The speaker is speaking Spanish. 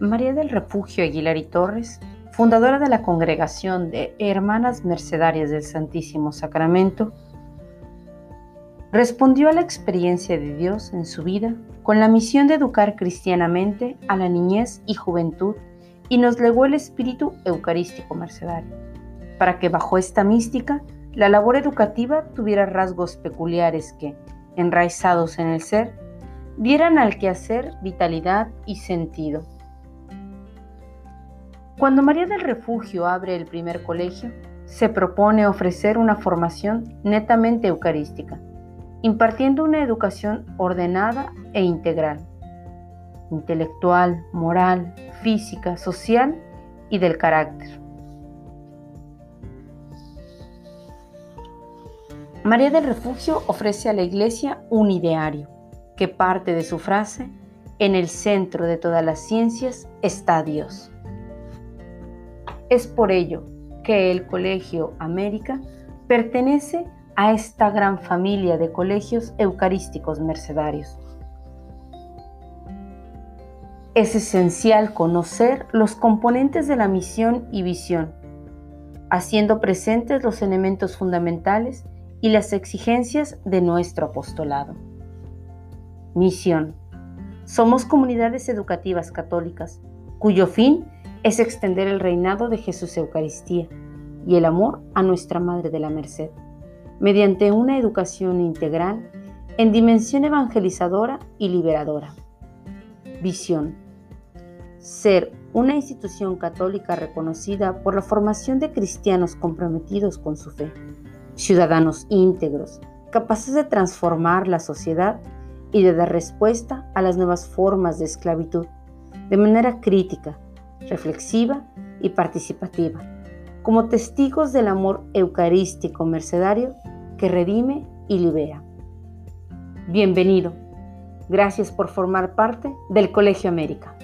María del Refugio Aguilar y Torres, fundadora de la Congregación de Hermanas Mercedarias del Santísimo Sacramento, respondió a la experiencia de Dios en su vida con la misión de educar cristianamente a la niñez y juventud y nos legó el espíritu eucarístico mercedario, para que bajo esta mística la labor educativa tuviera rasgos peculiares que, enraizados en el ser, dieran al quehacer vitalidad y sentido. Cuando María del Refugio abre el primer colegio, se propone ofrecer una formación netamente eucarística, impartiendo una educación ordenada e integral, intelectual, moral, física, social y del carácter. María del Refugio ofrece a la Iglesia un ideario que parte de su frase, en el centro de todas las ciencias está Dios. Es por ello que el Colegio América pertenece a esta gran familia de colegios eucarísticos mercedarios. Es esencial conocer los componentes de la misión y visión, haciendo presentes los elementos fundamentales y las exigencias de nuestro apostolado. Misión. Somos comunidades educativas católicas cuyo fin es extender el reinado de Jesús Eucaristía y el amor a nuestra Madre de la Merced, mediante una educación integral en dimensión evangelizadora y liberadora. Visión. Ser una institución católica reconocida por la formación de cristianos comprometidos con su fe ciudadanos íntegros, capaces de transformar la sociedad y de dar respuesta a las nuevas formas de esclavitud de manera crítica, reflexiva y participativa, como testigos del amor eucarístico mercedario que redime y libera. Bienvenido. Gracias por formar parte del Colegio América.